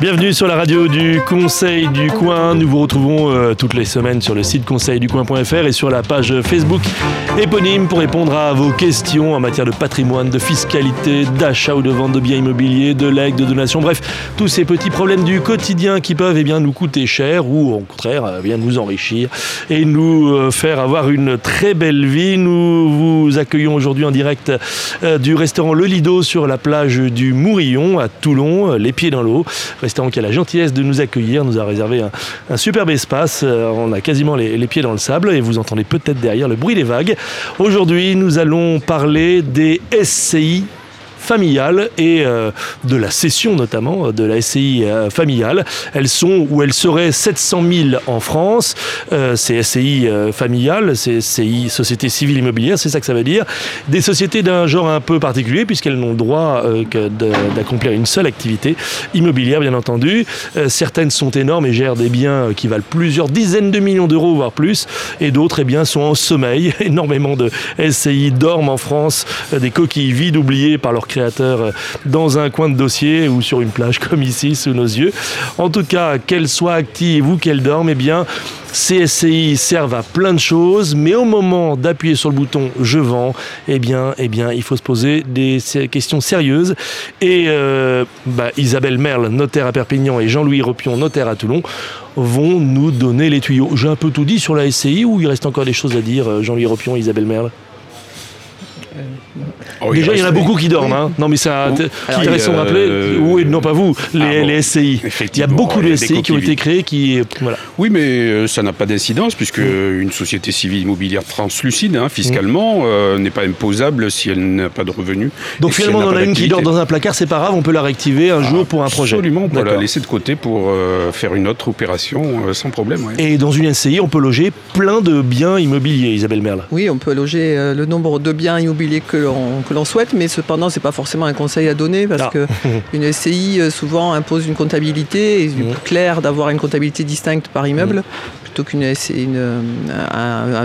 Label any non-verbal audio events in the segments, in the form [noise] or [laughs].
Bienvenue sur la radio du Conseil du Coin. Nous vous retrouvons euh, toutes les semaines sur le site conseilducoin.fr et sur la page Facebook éponyme pour répondre à vos questions en matière de patrimoine, de fiscalité, d'achat ou de vente de biens immobiliers, de legs, de donations, bref, tous ces petits problèmes du quotidien qui peuvent eh bien, nous coûter cher ou au contraire eh bien, nous enrichir et nous euh, faire avoir une très belle vie. Nous vous accueillons aujourd'hui en direct euh, du restaurant Le Lido sur la plage du Mourillon à Toulon, les pieds dans l'eau qui a la gentillesse de nous accueillir, nous a réservé un, superbe espace. Euh, on a quasiment les, pieds dans le sable et vous entendez peut-être derrière le bruit des vagues. Aujourd'hui, nous allons parler des SCI familiale et euh, de la cession notamment euh, de la SCI euh, familiale. Elles sont ou elles seraient 700 000 en France. ces SCI familiales, ces SCI, sociétés civiles immobilières, c'est ça que ça veut dire. Des sociétés d'un genre un peu particulier puisqu'elles n'ont droit que d'accomplir une seule activité immobilière, bien entendu. certaines sont énormes et gèrent des biens qui valent plusieurs dizaines de millions d'euros, voire plus. Et d'autres, eh bien, sont en sommeil. [laughs] Énormément de SCI dorment en France, des coquilles vides oubliées par leurs créateur euh, dans un coin de dossier ou sur une plage [laughs] comme ici sous nos yeux. En tout cas, qu'elle soit active ou qu'elle dorme, eh bien, ces SCI servent à plein de choses, mais au moment d'appuyer sur le bouton je vends, eh bien, eh bien, il faut se poser des questions sérieuses. Et euh, bah, Isabelle Merle, notaire à Perpignan, et Jean-Louis Ropion, notaire à Toulon, vont nous donner les tuyaux. J'ai un peu tout dit sur la SCI ou il reste encore des choses à dire, euh, Jean-Louis Ropion et Isabelle Merle? Oh, Déjà, il y en a beaucoup qui dorment. Hein. Non, mais ça, qui intéressant de rappeler. Euh, oui, non, pas vous, les, ah SCI. Il y a beaucoup de SCI qui ont été créés qui. Voilà. Oui, mais euh, ça n'a pas d'incidence puisque mm. une société civile immobilière translucide, hein, fiscalement, mm. euh, n'est pas imposable si elle n'a pas de revenus. Donc finalement, on en a une qui dort dans un placard, c'est pas grave, on peut la réactiver un jour pour un projet. Absolument, on peut la laisser de côté pour faire une autre opération sans problème. Et dans une SCI, on peut loger plein de biens immobiliers, Isabelle Merle. Oui, on peut loger le nombre de biens immobiliers que l'on l'on souhaite, mais cependant, c'est pas forcément un conseil à donner parce qu'une que [laughs] une SCI euh, souvent impose une comptabilité et c'est plus clair d'avoir une comptabilité distincte par immeuble plutôt qu'une une,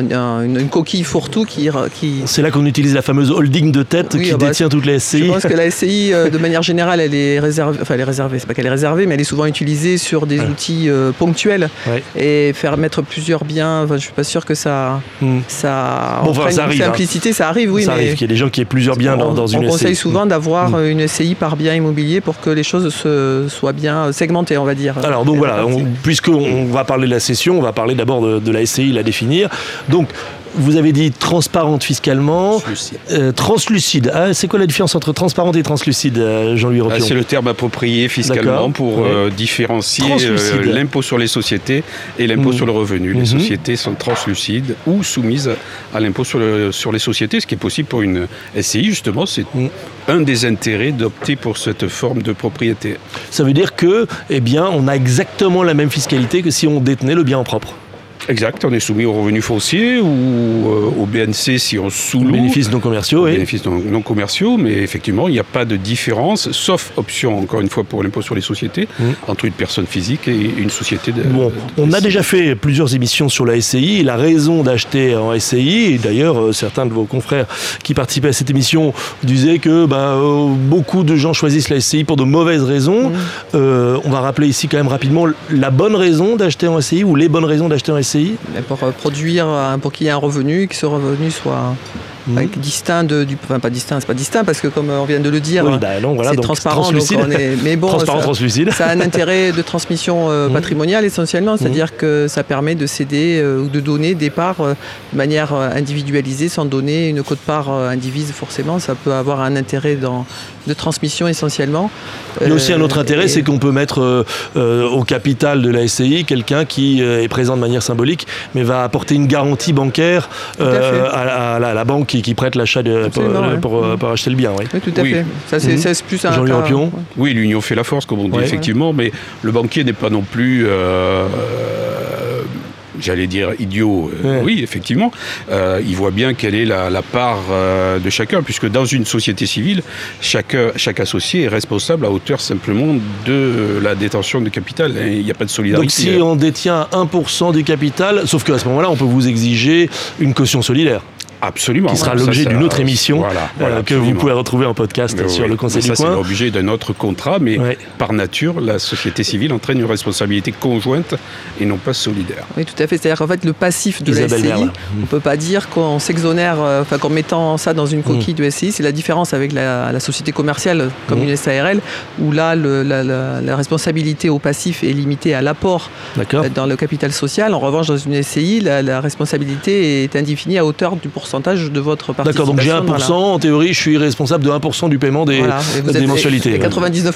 une, une, coquille fourre-tout qui, qui... C'est là qu'on utilise la fameuse holding de tête qui ah bah, détient toutes les SCI. Je pense que la SCI, [laughs] euh, de manière générale, elle est réservée, enfin elle est réservée, c'est pas qu'elle est réservée, mais elle est souvent utilisée sur des outils euh, ponctuels. Et faire mettre plusieurs biens, enfin, je suis pas sûr que ça, hmm. ça, bon, ça arrive, hein. simplicité, ça arrive, oui. Ça arrive qu'il y ait des gens qui aient plusieurs biens dans, dans, une SCI. On conseille souvent d'avoir hmm. une SCI par bien immobilier pour que les choses se, soient bien segmentées, on va dire. Alors donc voilà, puisqu'on va parler de la cession, on va parler d'abord de, la SCI, la définir. Vous avez dit transparente fiscalement. Translucide. Euh, translucide. Ah, c'est quoi la différence entre transparente et translucide, euh, Jean-Louis ah, C'est le terme approprié fiscalement pour euh, différencier l'impôt sur les sociétés et l'impôt mmh. sur le revenu. Les mmh. sociétés sont translucides ou soumises à l'impôt sur, sur les sociétés, ce qui est possible pour une SCI, justement. C'est mmh. un des intérêts d'opter pour cette forme de propriété. Ça veut dire que, eh bien, on a exactement la même fiscalité que si on détenait le bien en propre. Exact, on est soumis aux revenus fonciers ou euh, au BNC si on sous Bénéfices non commerciaux, oui. Bénéfices non, commerciaux, mais effectivement, il n'y a pas de différence, sauf option, encore une fois, pour l'impôt sur les sociétés, mmh. entre une personne physique et une société de. Bon, on a déjà fait plusieurs émissions sur la SCI, la raison d'acheter en SCI, et d'ailleurs, euh, certains de vos confrères qui participaient à cette émission disaient que bah, euh, beaucoup de gens choisissent la SCI pour de mauvaises raisons. Mmh. on va rappeler ici quand même rapidement la bonne raison d'acheter en SCI ou les bonnes raisons d'acheter en SCI pour euh, produire, pour qu'il y ait un revenu, que ce revenu soit Mhm. distinct de, du, enfin pas distinct, c'est pas distinct parce que comme on vient de le dire, bah c'est transparent, mais bon, ça, a un intérêt de transmission euh, mhm. patrimoniale essentiellement, c'est-à-dire mhm. que ça permet de céder euh, ou de donner des parts euh, de manière individualisée sans donner une cote-part indivise forcément, ça peut avoir un intérêt dans, de transmission essentiellement. Il y a aussi un autre intérêt, c'est qu'on peut mettre au capital de la SCI quelqu'un qui est présent de manière symbolique, mais va apporter une garantie bancaire à, la, banque qui, prête l'achat pour, euh, pour, acheter le bien. Oui, tout à fait. Ça, c'est mhm. plus un. Jean-Louis Oui, l'union fait la force, comme on dit, effectivement, mais le banquier n'est pas non plus. Euh, j'allais dire idiot, euh, oui, effectivement, euh, il voit bien quelle est la, part euh, de chacun, puisque dans une société civile, chaque, chaque associé est responsable à hauteur simplement de la détention de capital. Il n'y a pas de solidarité. Donc si on détient 1% du capital, sauf qu'à ce moment-là, on peut vous exiger une caution solidaire. Absolument. Qui sera l'objet d'une autre émission euh, que vous pouvez retrouver en podcast sur le Conseil du Coin. C'est l'objet d'un autre contrat, mais par nature, la société civile entraîne une responsabilité conjointe et non pas solidaire. Oui, tout à fait. C'est-à-dire qu'en fait, le passif de la SCI, on ne peut pas dire qu'on s'exonère, euh, enfin qu'en mettant ça dans une coquille mm. de SCI, c'est la différence avec la, société commerciale comme mm. une SARL, où là, la, responsabilité au passif est limitée à l'apport euh, dans le capital social. En revanche, dans une SCI, la, responsabilité est indéfinie à hauteur du pourcentage de votre participation. D'accord, donc j'ai 1%, en théorie, je suis responsable de 1% du paiement des, mensualités. 99%,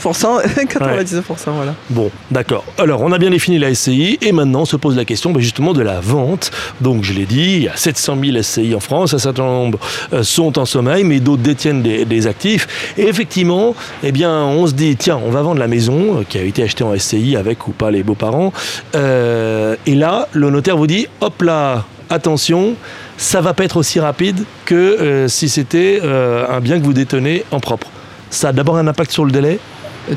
99% voilà. Bon, d'accord. Alors, on a bien défini la SCI et maintenant se pose la question ben, justement de la vente. Donc, je l'ai dit, il y a 700 000 SCI en France, un certain nombre euh, sont en sommeil, mais d'autres détiennent des, actifs. Et effectivement, eh bien, on se dit, tiens, on va vendre la maison euh, qui a été achetée en SCI avec ou pas les beaux-parents. Euh, et là, le notaire vous dit, hop là, attention, ça va pas être aussi rapide que euh, si c'était euh, un bien que vous détenez en propre. Ça a d'abord un impact sur le délai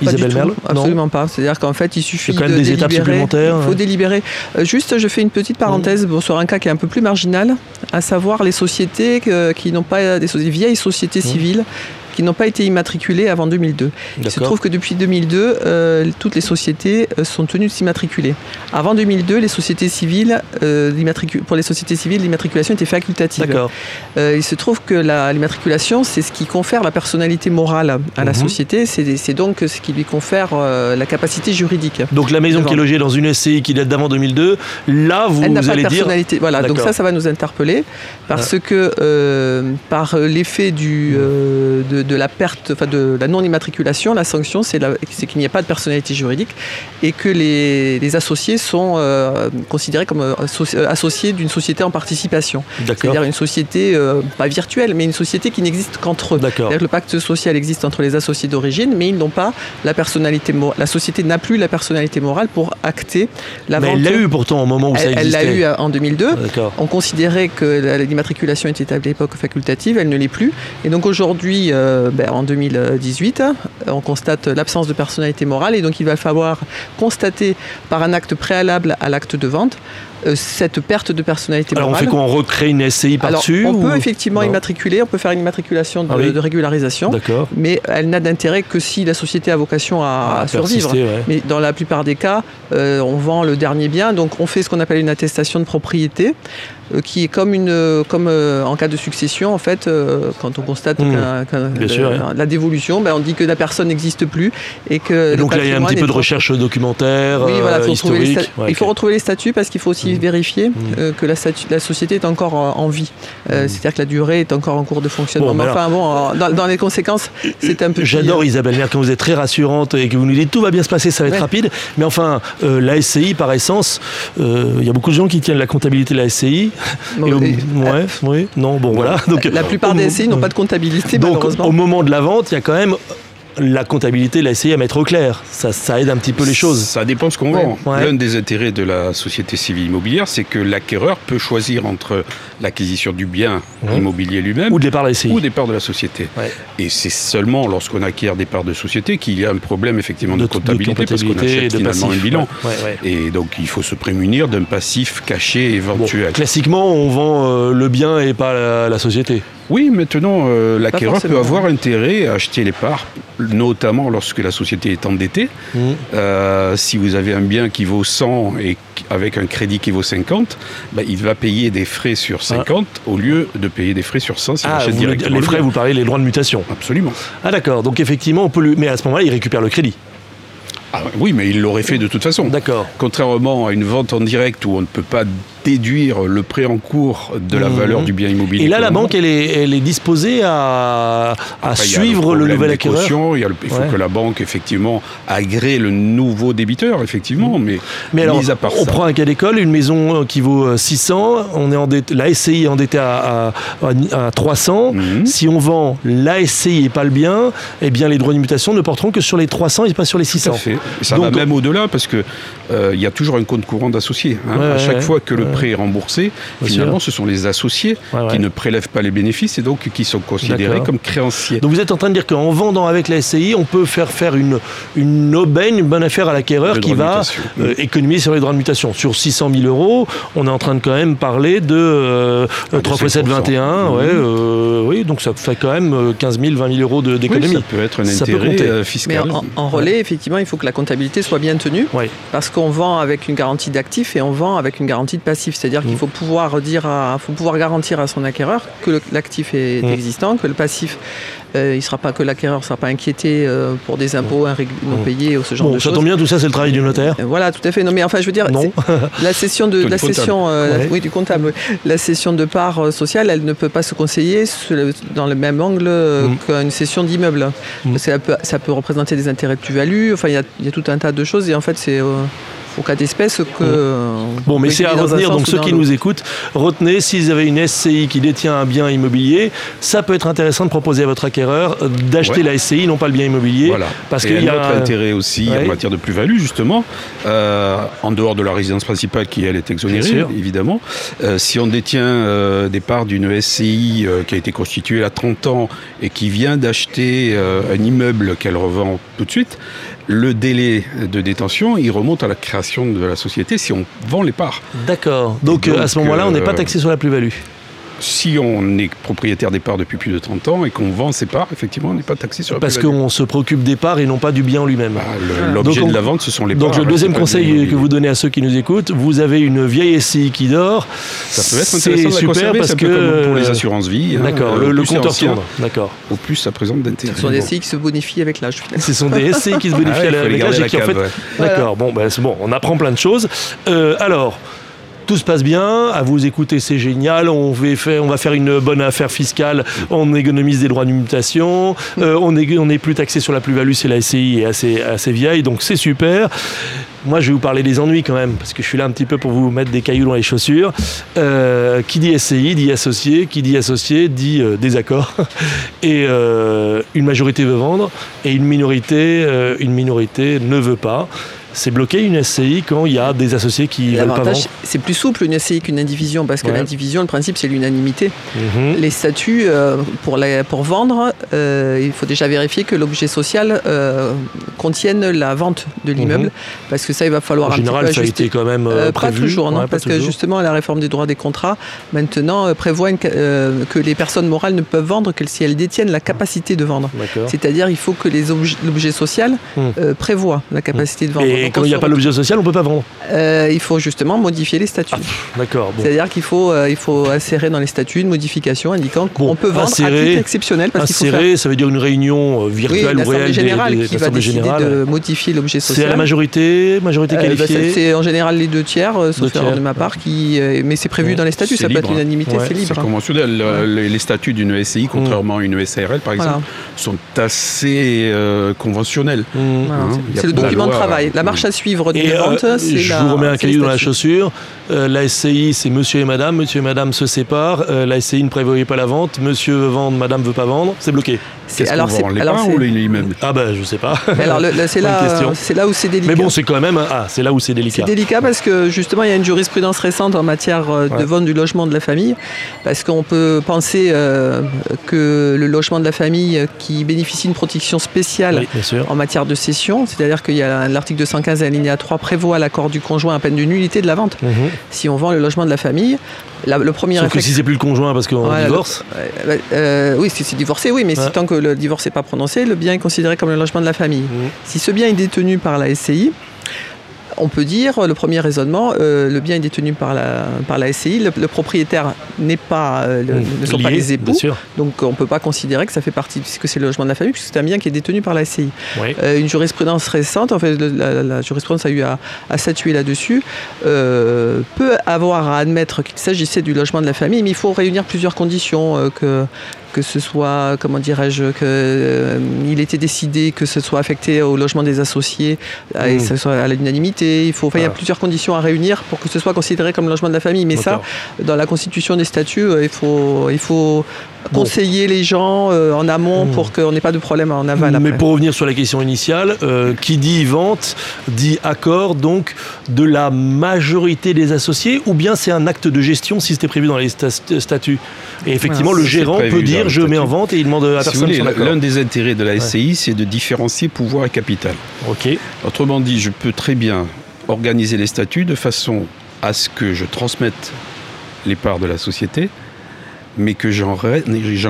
Isabelle Merle Absolument pas. C'est-à-dire qu'en fait, il suffit il y a quand même des étapes supplémentaires. Il faut délibérer. Euh, juste, je fais une petite parenthèse sur un cas qui est un peu plus marginal, à savoir les sociétés qui n'ont pas des, vieilles sociétés civiles qui n'ont pas été immatriculés avant 2002. Il se trouve que depuis 2002, euh, toutes les sociétés euh, sont tenues de s'immatriculer. Avant 2002, les sociétés civiles, euh, pour les sociétés civiles, l'immatriculation était facultative. il se trouve que l'immatriculation, c'est ce qui confère la personnalité morale à la mhm. société, c'est donc ce qui lui confère la capacité juridique. Donc la maison qui est logée dans une SCI qui date d'avant 2002, là, vous, Elle allez dire... Voilà, donc ça, ça va nous interpeller, parce que par l'effet du... de, de, la perte, enfin de la non-immatriculation, la sanction, c'est qu'il n'y a pas de personnalité juridique et que les, associés sont euh, considérés comme euh, euh, associés d'une société en participation. C'est-à-dire une société, pas virtuelle, mais une société qui n'existe qu'entre eux. Le pacte social existe entre les associés d'origine, mais ils n'ont pas la personnalité morale. La société n'a plus la personnalité morale pour acter la mais elle l'a eu pourtant au moment où ça existait. Elle l'a eu en 2002. On considérait que l'immatriculation était à l'époque facultative, elle ne l'est plus. Et donc aujourd'hui, euh, ben, en 2018, on constate l'absence de personnalité morale et donc il va falloir constater par un acte préalable à l'acte de vente euh, cette perte de personnalité morale. Alors on fait qu'on recrée une SCI par-dessus On peut effectivement immatriculer, on peut faire une immatriculation de, ah régularisation, mais elle n'a d'intérêt que si la société a vocation à, ah, survivre. Mais dans la plupart des cas, euh, on vend le dernier bien, donc on fait ce qu'on appelle une attestation de propriété. euh, qui est comme une comme en cas de succession en fait quand on constate mmh. la dévolution ben, on dit que la personne n'existe plus et que donc là il y a un petit peu de recherche documentaire oui, voilà, historique. il faut retrouver les statuts parce qu'il faut aussi vérifier mmh. euh, que la, la, société est encore en, vie. Euh, mmh. C'est-à-dire que la durée est encore en cours de fonctionnement. mais enfin, bon, dans, les conséquences, c'est un peu. J'adore euh, Isabelle quand vous êtes très rassurante et que vous nous dites tout va bien se passer, ça va être rapide. Mais enfin, la SCI, par essence, il y a beaucoup de gens qui tiennent la comptabilité de la SCI. Ouais, oui, non, bon, voilà. Donc, la plupart des SCI n'ont pas de comptabilité, donc, Au moment de la vente, il y a quand même la comptabilité l'a essayé à mettre au clair. Ça, ça, aide un petit peu les choses. Ça dépend ce qu'on vend. L'un des intérêts de la société civile immobilière, c'est que l'acquéreur peut choisir entre l'acquisition du bien immobilier lui-même ou des parts de, ou des parts de la société. Et c'est seulement lorsqu'on acquiert des parts de société qu'il y a un problème effectivement de, comptabilité, parce qu'on achète finalement un bilan. Et donc il faut se prémunir d'un passif caché éventuel. classiquement, on vend euh, le bien et pas la société. Oui, maintenant, euh, l'acquéreur peut avoir intérêt à acheter les parts, notamment lorsque la société est endettée. Mmh. Euh, si vous avez un bien qui vaut 100 et avec un crédit qui vaut 50, bah, il va payer des frais sur 50 ah. au lieu de payer des frais sur 100 s'il ah, achète directement. Les frais, vous parlez les droits de mutation Absolument. Ah d'accord, donc effectivement, on peut lui... mais à ce moment-là, il récupère le crédit. Ah, oui, mais il l'aurait fait de toute façon. D'accord. Contrairement à une vente en direct où on ne peut pas déduire le prêt en cours de la mhm. valeur du bien immobilier. Et là, la banque, elle est, elle est disposée à, à suivre le, nouvel acquéreur. Il, il faut que la banque, effectivement, agrée le nouveau débiteur, effectivement. Mais, mais alors, on prend un cas d'école, une maison qui vaut 600, euh, on est endetté, la SCI est endettée à, à, 300. Mhm. Si on vend la SCI et pas le bien, eh bien, les droits d'immutation ne porteront que sur les 300 et pas sur les 600. Tout fait. ça va même au-delà parce qu'il euh, il y a toujours un compte courant d'associé. Hein. à chaque fois que le prêt est remboursé, finalement, ce sont les associés qui ne prélèvent pas les bénéfices et donc qui sont considérés comme créanciers. Donc vous êtes en train de dire qu'en vendant avec la SCI, on peut faire faire une, une aubaine, une bonne affaire à l'acquéreur qui va euh, économiser sur les droits de mutation. Sur 600 000 euros, on est en train de quand même parler de 3 x 7, 21. Ouais, euh, oui, donc ça fait quand même 15 000, 20 000 euros d'économie. ça peut être un intérêt euh, fiscal. Mais en, relais, effectivement, il faut que la comptabilité soit bien tenue. Parce qu'on vend avec une garantie d'actif et on vend avec une garantie de passif. C'est-à-dire qu'il mm. faut pouvoir dire faut pouvoir garantir à son acquéreur que l'actif est mm. existant, que le passif euh, il sera pas que l'acquéreur ne sera pas inquiété euh, pour des impôts non payés ou ce genre de choses. Ça tombe bien, tout ça c'est le travail du notaire. Euh, voilà, tout à fait. Non, mais enfin, je veux dire, la session de [laughs] la session, oui, du comptable, la session de part sociale, elle ne peut pas se conseiller dans le même angle mm. qu'une session d'immeuble. Mm. Ça, peut, ça peut représenter des intérêts de plus-value. Enfin, il y, y, a tout un tas de choses et en fait, c'est au cas d'espèce que. Bon, mais c'est à retenir, donc ceux qui nous écoutent, retenez, s'ils avaient une SCI qui détient un bien immobilier, ça peut être intéressant de proposer à votre acquéreur d'acheter la SCI, non pas le bien immobilier. Voilà. Parce qu'il y a un autre intérêt aussi en matière de plus-value, justement, euh, en dehors de la résidence principale qui, elle, est exonérée, évidemment. Euh, si on détient euh, des parts d'une SCI qui a été constituée à 30 ans et qui vient d'acheter un immeuble qu'elle revend tout de suite, le délai de détention, il remonte à la création de la société si on vend les parts. D'accord. Donc, à ce moment-là, on n'est pas taxé sur la plus-value si on est propriétaire des parts depuis plus de 30 ans et qu'on vend ses parts, effectivement, on n'est pas taxé sur la Parce qu'on se préoccupe des parts et non pas du bien en lui-même. Bah, l'objet de la vente, ce sont les parts. Donc le deuxième conseil que vous donnez à ceux qui nous écoutent, vous avez une vieille SCI qui dort. Ça peut être intéressant de super parce que pour les assurances vie. Hein. D'accord, le, compteur tourne. D'accord. Au plus ça présente d'intérêt. Ce sont des SCI qui se bonifient avec l'âge. Ce sont des SCI qui se bonifient ah avec l'âge et qui en fait. D'accord. Bon, ben, bon, on apprend plein de choses. Euh, alors tout se passe bien, à vous écouter c'est génial, on, faire, on va faire une bonne affaire fiscale, on économise des droits de mutation, euh, on n'est plus taxé sur la plus-value, c'est la SCI est assez, assez vieille, donc c'est super. Moi, je vais vous parler des ennuis quand même, parce que je suis là un petit peu pour vous mettre des cailloux dans les chaussures. Euh, qui dit SCI dit associé, qui dit associé dit euh, désaccord. [laughs] Et une majorité veut vendre, et une minorité, une minorité ne veut pas c'est bloqué une SCI quand il y a des associés qui veulent pas vendre C'est plus souple une SCI qu'une indivision parce que l'indivision, le principe, c'est l'unanimité. Mhm. Les statuts, euh, pour, pour vendre, euh, il faut déjà vérifier que l'objet social euh, contienne la vente de l'immeuble mhm. parce que ça, il va falloir en général, ça a été quand même prévu. Pas toujours, non, parce que justement, la réforme des droits des contrats, maintenant, prévoit que les personnes morales ne peuvent vendre que si elles détiennent la capacité de vendre. C'est-à-dire, il faut que l'objet social hmm. prévoit la capacité de vendre. Et quand il n'y a pas l'objet social, on ne peut pas vendre euh, Il faut justement modifier les statuts. Ah, d'accord. C'est-à-dire qu'il faut, euh, il faut insérer dans les statuts une modification indiquant qu'on peut vendre à titre exceptionnel. Parce insérer, ça veut dire une réunion euh, virtuelle ou réelle générale qui va décider de modifier l'objet social. C'est à la majorité, majorité bah, qualifiée C'est en général les deux tiers, sauf de ma part, qui, mais c'est prévu dans les statuts, ça peut être l'unanimité, c'est libre. C'est conventionnel. Les statuts d'une SCI, contrairement à une SARL par exemple, sont assez conventionnels. Hein, c'est le document de travail à suivre des ventes. Euh, je vous remets un caillou dans la chaussure. Euh, la SCI, c'est monsieur et madame. Monsieur et madame se séparent. Euh, la SCI ne prévoyait pas la vente. Monsieur veut vendre, madame veut pas vendre. C'est bloqué. C'est alors c'est les alors ou l'immeuble Ah ben je sais pas. Alors [laughs] c'est là, c'est là où c'est délicat. Mais bon c'est quand même ah c'est là où c'est délicat. C'est délicat parce que justement il y a une jurisprudence récente en matière de vente du logement de la famille parce qu'on peut penser que le logement de la famille qui bénéficie d'une protection spéciale en matière de cession, c'est-à-dire qu'il y a l'article 215 alinéa 3 prévoit l'accord du conjoint à peine d'une nullité de la vente. Mhm. Si on vend le logement de la famille, le premier Sauf que si c'est plus le conjoint parce qu'on divorce euh, Oui, si c'est divorcé, oui, mais si tant que le divorce n'est pas prononcé, le bien est considéré comme le logement de la famille. Mhm. Si ce bien est détenu par la SCI, on peut dire, le premier raisonnement, euh, le bien est détenu par la, par la SCI, le, propriétaire n'est pas, euh, ne sont pas les époux, donc on ne peut pas considérer que ça fait partie, puisque c'est le logement de la famille, puisque c'est un bien qui est détenu par la SCI. Euh, une jurisprudence récente, en fait, la, jurisprudence a eu à, statuer là-dessus, peut avoir à admettre qu'il s'agissait du logement de la famille, mais il faut réunir plusieurs conditions, que que ce soit, comment dirais-je, qu'il euh, était décidé que ce soit affecté au logement des associés et que ce soit à l'unanimité. Il faut, il y a ah. plusieurs conditions à réunir pour que ce soit considéré comme logement de la famille. Mais ça, dans la constitution des statuts, il faut, il faut conseiller les gens euh, en amont pour hmm. qu'on n'ait pas de problème en aval. Mais pour revenir sur la question initiale, euh, qui dit vente dit accord donc de la majorité des associés ou bien c'est un acte de gestion si c'était prévu dans les statuts? Et effectivement, le gérant peut dire je mets en vente et il demande à personne L'un des intérêts de la SCI, c'est de différencier pouvoir et capital. Ok. Autrement dit, je peux très bien organiser les statuts de façon à ce que je transmette les parts de la société mais que j'en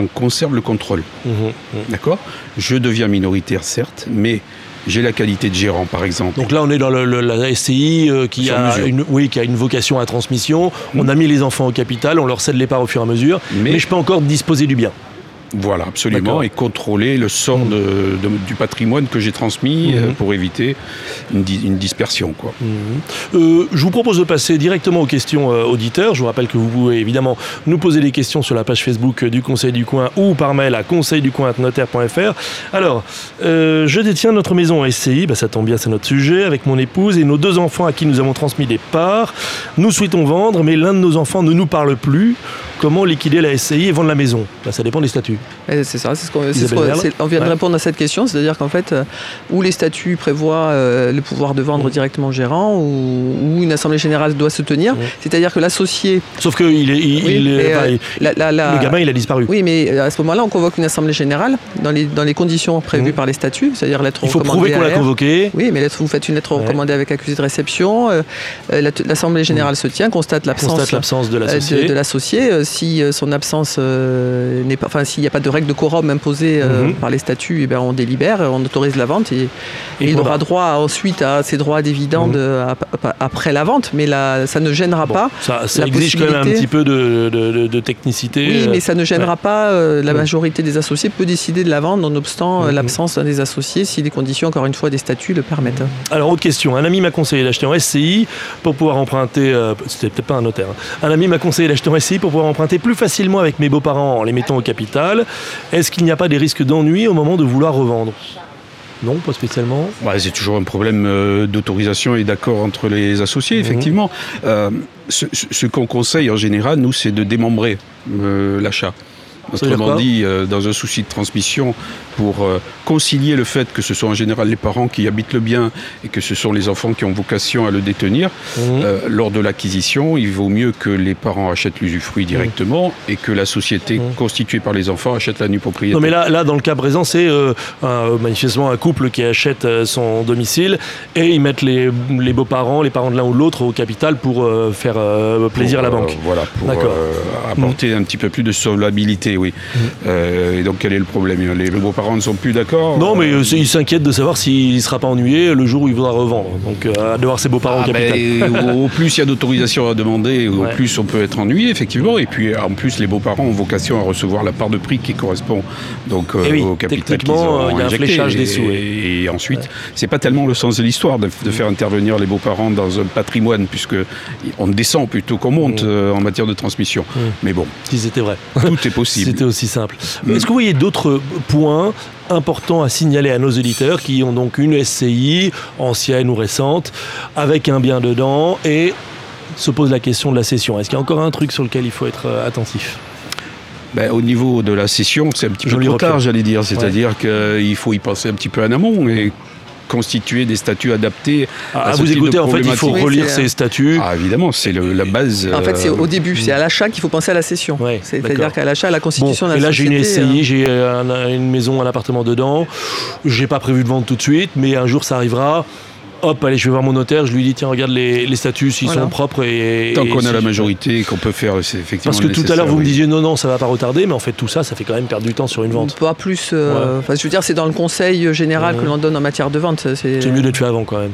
conserve le contrôle. Mmh, mmh. D'accord? Je deviens minoritaire, certes, mais j'ai la qualité de gérant, par exemple. Donc là, on est dans la SCI euh, qui, a une, oui, qui a une vocation à transmission. Mmh. On a mis les enfants au capital, on leur cède les parts au fur et à mesure, mais, mais je peux encore disposer du bien. Voilà, absolument, et contrôler le sort mmh. du patrimoine que j'ai transmis euh, mmh. pour éviter une, dispersion. Quoi. Mmh. Euh, je vous propose de passer directement aux questions euh, auditeurs. Je vous rappelle que vous pouvez évidemment nous poser des questions sur la page Facebook du Conseil du Coin ou par mail à conseilducoin.notaire.fr. Alors, je détiens notre maison SCI, bah, ça tombe bien, c'est notre sujet, avec mon épouse et nos deux enfants à qui nous avons transmis des parts. Nous souhaitons vendre, mais l'un de nos enfants ne nous parle plus. Comment liquider la SCI et vendre la maison bah, Ça dépend des statuts. C'est ça, c'est ce qu'on on vient de répondre à cette question, c'est-à-dire qu'en fait, euh, où les statuts prévoient euh, le pouvoir de vendre mmh. directement au gérant, ou, une assemblée générale doit se tenir, mmh. c'est-à-dire que l'associé. Sauf que il est, euh, le gamin, il a disparu. Oui, mais à ce moment-là, on convoque une assemblée générale dans les, dans les conditions prévues mmh. par les statuts, c'est-à-dire lettre Il faut prouver qu'on l'a convoqué. Oui, mais vous faites une lettre recommandée avec accusé de réception. L'assemblée générale se tient, constate l'absence de l'associé. Si son absence n'est pas, enfin, s'il n'y a pas de règles de quorum imposées euh, mhm. par les statuts, et eh ben, on délibère, on autorise la vente et, il aura droit ensuite à ses droits dividendes mhm. après la vente, mais là, ça ne gênera pas. Ça, exige quand même un petit peu de, technicité. Oui, mais ça ne gênera pas. Euh, la majorité des associés peut décider de la vente, nonobstant mhm. l'absence des associés, si les conditions, encore une fois, des statuts le permettent. Alors, autre question. Un ami m'a conseillé d'acheter en SCI pour pouvoir emprunter. Euh, c'était peut-être pas un notaire. Hein. Un ami m'a conseillé d'acheter en SCI pour pouvoir emprunter plus facilement avec mes beaux-parents en les mettant au capital. Est-ce qu'il n'y a pas des risques d'ennui au moment de vouloir revendre? Non, pas spécialement. Bah, c'est toujours un problème euh, d'autorisation et d'accord entre les associés, mhm. effectivement. Euh, ce, qu'on conseille en général, nous, c'est de démembrer euh, l'achat. Autrement dit, euh, dans un souci de transmission, pour euh, concilier le fait que ce sont en général les parents qui habitent le bien et que ce sont les enfants qui ont vocation à le détenir, mhm. euh, lors de l'acquisition, il vaut mieux que les parents achètent l'usufruit directement mhm. et que la société mhm. constituée par les enfants achète la nue propriété. Non, mais là, là dans le cas présent, c'est manifestement un couple qui achète son domicile et ils mettent les, les beaux-parents, les parents de l'un ou de l'autre au capital pour faire plaisir à la banque. voilà, pour apporter un petit peu plus de solvabilité oui. Euh, et donc quel est le problème? Les, beaux-parents ne sont plus d'accord Non, mais euh, ils s'inquiètent de savoir s'il ne sera pas ennuyé le jour où il voudra revendre. Donc euh, de voir ses beaux-parents au ah, capital. au, plus il y a d'autorisation à demander, au plus on peut être ennuyé, effectivement. Et puis en plus, les beaux-parents ont vocation à recevoir la part de prix qui correspond donc eh au capital ont il y a un fléchage des sous. Et, ensuite, c'est pas tellement le sens de l'histoire de, faire intervenir les beaux-parents dans un patrimoine, puisque on descend plutôt qu'on monte mm. en matière de transmission. Mm. Mais bon, si c'était vrai, tout est [laughs] possible c'était aussi simple. Est-ce que vous voyez d'autres points importants à signaler à nos auditeurs qui ont donc une SCI, ancienne ou récente, avec un bien dedans et se pose la question de la cession Est-ce qu'il y a encore un truc sur lequel il faut être euh, attentif? Ben, au niveau de la cession, c'est un petit peu trop tard, j'allais dire. C'est-à-dire qu'il faut y penser un petit peu en amont. Et constituer des statuts adaptés. Ah, à, vous écouter, en fait, il faut relire ces statuts. Ah, évidemment, c'est la base. En fait, c'est au début, c'est à l'achat qu'il faut penser à la cession. C'est-à-dire qu'à l'achat, à la constitution bon, Et là, j'ai une SCI, hein. j'ai une maison, un appartement dedans. J'ai pas prévu de vendre tout de suite, mais un jour, ça arrivera hop, allez, je vais voir mon notaire, je lui dis, tiens, regarde les, statuts, s'ils sont propres. Et, Tant qu'on a la majorité, qu'on peut faire, c'est effectivement. Parce que tout à l'heure, vous me disiez, non, non, ça va pas retarder, mais en fait, tout ça, ça fait quand même perdre du temps sur une vente. Pas plus. Euh, je veux dire, c'est dans le conseil général que l'on donne en matière de vente. C'est mieux d'être fait avant quand même.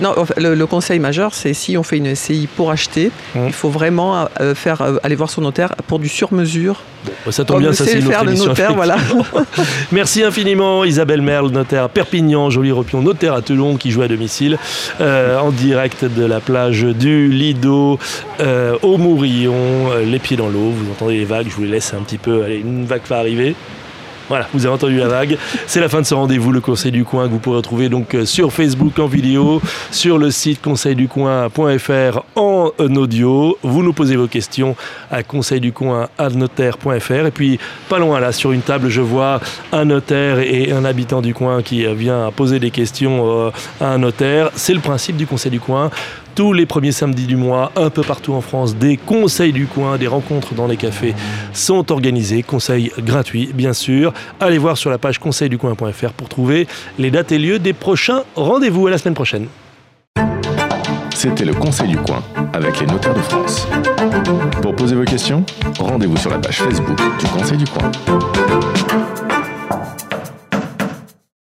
Non, le, conseil majeur, c'est si on fait une SCI pour acheter, mmh. il faut vraiment euh, faire, euh, aller voir son notaire pour du sur-mesure. Bah, ça tombe bien, ça c'est faire le notaire, voilà. [laughs] Merci infiniment Isabelle Merle, notaire à Perpignan, Jolie Repion, notaire à Toulon qui joue à domicile euh, en direct de la plage du Lido au Mourillon, les pieds dans l'eau. Vous entendez les vagues, je vous les laisse un petit peu. Allez, une vague va arriver. Voilà, vous avez entendu la vague. C'est la fin de ce rendez-vous, le Conseil du Coin, que vous pourrez retrouver donc euh, sur Facebook en vidéo, sur le site conseilducoin.fr en audio. Vous nous posez vos questions à conseilducoin.notaire.fr. Et puis, pas loin là, sur une table, je vois un notaire et un habitant du coin qui vient poser des questions euh, à un notaire. C'est le principe du Conseil du Coin tous les premiers samedis du mois, un peu partout en France, des conseils du coin, des rencontres dans les cafés sont organisés. Conseils gratuits, bien sûr. Allez voir sur la page conseilducoin.fr pour trouver les dates et lieux des prochains rendez-vous. À la semaine prochaine. C'était le Conseil du coin avec les notaires de France. Pour poser vos questions, rendez-vous sur la page Facebook du Conseil du coin.